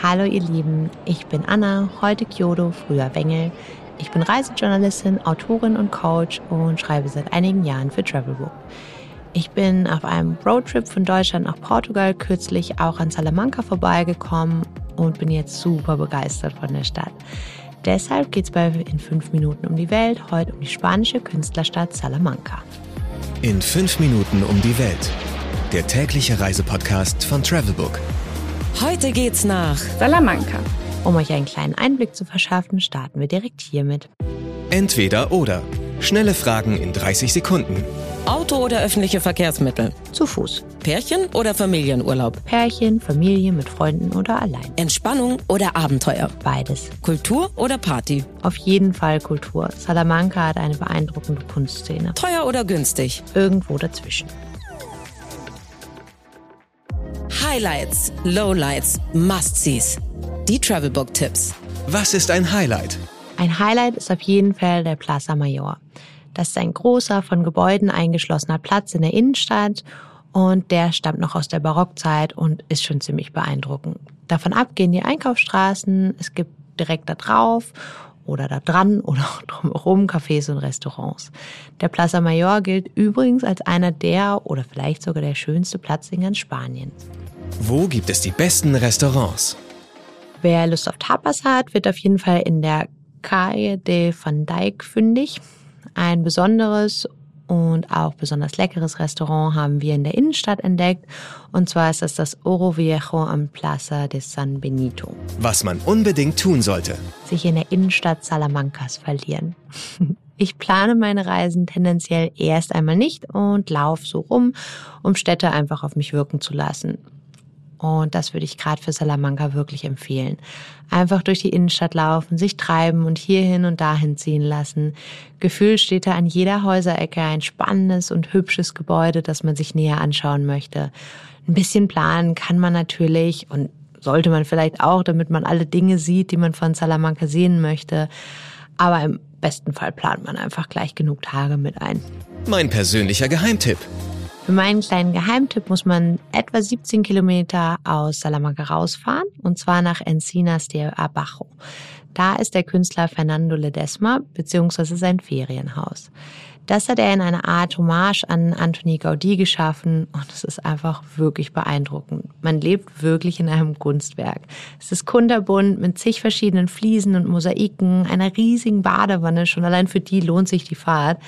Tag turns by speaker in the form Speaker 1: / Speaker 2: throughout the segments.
Speaker 1: Hallo ihr Lieben, ich bin Anna, heute Kyoto, früher Wengel. Ich bin Reisejournalistin, Autorin und Coach und schreibe seit einigen Jahren für Travelbook. Ich bin auf einem Roadtrip von Deutschland nach Portugal kürzlich auch an Salamanca vorbeigekommen und bin jetzt super begeistert von der Stadt. Deshalb geht es bei In 5 Minuten um die Welt heute um die spanische Künstlerstadt Salamanca.
Speaker 2: In 5 Minuten um die Welt. Der tägliche Reisepodcast von Travelbook.
Speaker 3: Heute geht's nach
Speaker 4: Salamanca.
Speaker 1: Um euch einen kleinen Einblick zu verschaffen, starten wir direkt hiermit.
Speaker 2: Entweder oder. Schnelle Fragen in 30 Sekunden.
Speaker 3: Auto oder öffentliche Verkehrsmittel?
Speaker 1: Zu Fuß.
Speaker 3: Pärchen oder Familienurlaub?
Speaker 1: Pärchen, Familie, mit Freunden oder allein.
Speaker 3: Entspannung oder Abenteuer?
Speaker 1: Beides.
Speaker 3: Kultur oder Party?
Speaker 1: Auf jeden Fall Kultur. Salamanca hat eine beeindruckende Kunstszene.
Speaker 3: Teuer oder günstig?
Speaker 1: Irgendwo dazwischen.
Speaker 3: Highlights, Lowlights, Must-Sees. Die Travelbook-Tipps.
Speaker 2: Was ist ein Highlight?
Speaker 1: Ein Highlight ist auf jeden Fall der Plaza Mayor. Das ist ein großer, von Gebäuden eingeschlossener Platz in der Innenstadt und der stammt noch aus der Barockzeit und ist schon ziemlich beeindruckend. Davon ab gehen die Einkaufsstraßen, es gibt direkt da drauf oder da dran oder drumherum Cafés und Restaurants. Der Plaza Mayor gilt übrigens als einer der oder vielleicht sogar der schönste Platz in ganz Spanien.
Speaker 2: Wo gibt es die besten Restaurants?
Speaker 1: Wer Lust auf Tapas hat, wird auf jeden Fall in der Calle de Van Dyck fündig. Ein besonderes und auch besonders leckeres Restaurant haben wir in der Innenstadt entdeckt. Und zwar ist das das Oro Viejo am Plaza de San Benito.
Speaker 2: Was man unbedingt tun sollte.
Speaker 1: Sich in der Innenstadt Salamancas verlieren. Ich plane meine Reisen tendenziell erst einmal nicht und laufe so rum, um Städte einfach auf mich wirken zu lassen. Und das würde ich gerade für Salamanca wirklich empfehlen. Einfach durch die Innenstadt laufen, sich treiben und hierhin und dahin ziehen lassen. Gefühl steht da an jeder Häuserecke ein spannendes und hübsches Gebäude, das man sich näher anschauen möchte. Ein bisschen planen kann man natürlich und sollte man vielleicht auch, damit man alle Dinge sieht, die man von Salamanca sehen möchte. Aber im besten Fall plant man einfach gleich genug Tage mit ein.
Speaker 2: Mein persönlicher Geheimtipp.
Speaker 1: Für meinen kleinen Geheimtipp muss man etwa 17 Kilometer aus Salamanca rausfahren, und zwar nach Encinas de Abajo. Da ist der Künstler Fernando Ledesma, beziehungsweise sein Ferienhaus. Das hat er in einer Art Hommage an Antoni Gaudí geschaffen und es ist einfach wirklich beeindruckend. Man lebt wirklich in einem Kunstwerk. Es ist kunterbunt mit zig verschiedenen Fliesen und Mosaiken, einer riesigen Badewanne. Schon allein für die lohnt sich die Fahrt.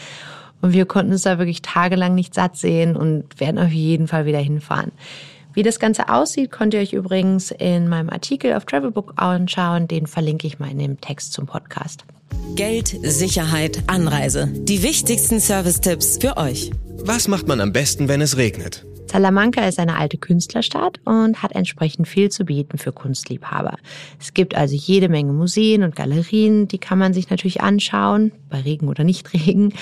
Speaker 1: Und wir konnten uns da wirklich tagelang nicht satt sehen und werden auf jeden Fall wieder hinfahren. Wie das Ganze aussieht, könnt ihr euch übrigens in meinem Artikel auf Travelbook anschauen. Den verlinke ich mal in dem Text zum Podcast.
Speaker 3: Geld, Sicherheit, Anreise. Die wichtigsten Service-Tipps für euch.
Speaker 2: Was macht man am besten, wenn es regnet?
Speaker 1: Salamanca ist eine alte Künstlerstadt und hat entsprechend viel zu bieten für Kunstliebhaber. Es gibt also jede Menge Museen und Galerien, die kann man sich natürlich anschauen, bei Regen oder Nichtregen.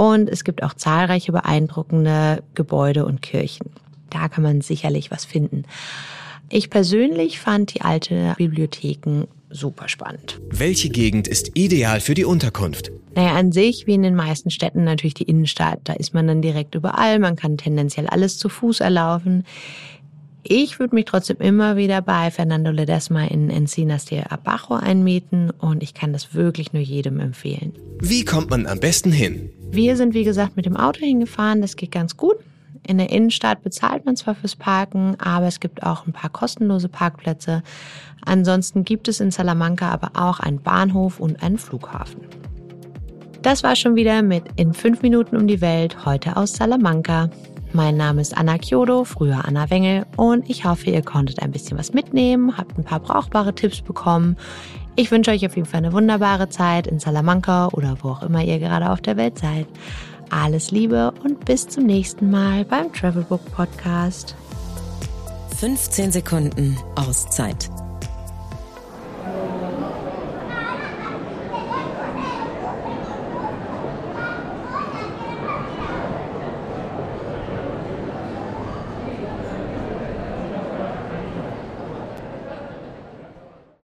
Speaker 1: Und es gibt auch zahlreiche beeindruckende Gebäude und Kirchen. Da kann man sicherlich was finden. Ich persönlich fand die alte Bibliotheken super spannend.
Speaker 2: Welche Gegend ist ideal für die Unterkunft?
Speaker 1: Naja, an sich, wie in den meisten Städten, natürlich die Innenstadt. Da ist man dann direkt überall. Man kann tendenziell alles zu Fuß erlaufen. Ich würde mich trotzdem immer wieder bei Fernando Ledesma in Encinas de Abajo einmieten und ich kann das wirklich nur jedem empfehlen.
Speaker 2: Wie kommt man am besten hin?
Speaker 1: Wir sind, wie gesagt, mit dem Auto hingefahren. Das geht ganz gut. In der Innenstadt bezahlt man zwar fürs Parken, aber es gibt auch ein paar kostenlose Parkplätze. Ansonsten gibt es in Salamanca aber auch einen Bahnhof und einen Flughafen. Das war schon wieder mit In 5 Minuten um die Welt, heute aus Salamanca. Mein Name ist Anna Kyodo, früher Anna Wengel, und ich hoffe, ihr konntet ein bisschen was mitnehmen, habt ein paar brauchbare Tipps bekommen. Ich wünsche euch auf jeden Fall eine wunderbare Zeit in Salamanca oder wo auch immer ihr gerade auf der Welt seid. Alles Liebe und bis zum nächsten Mal beim Travelbook Podcast.
Speaker 3: 15 Sekunden Auszeit.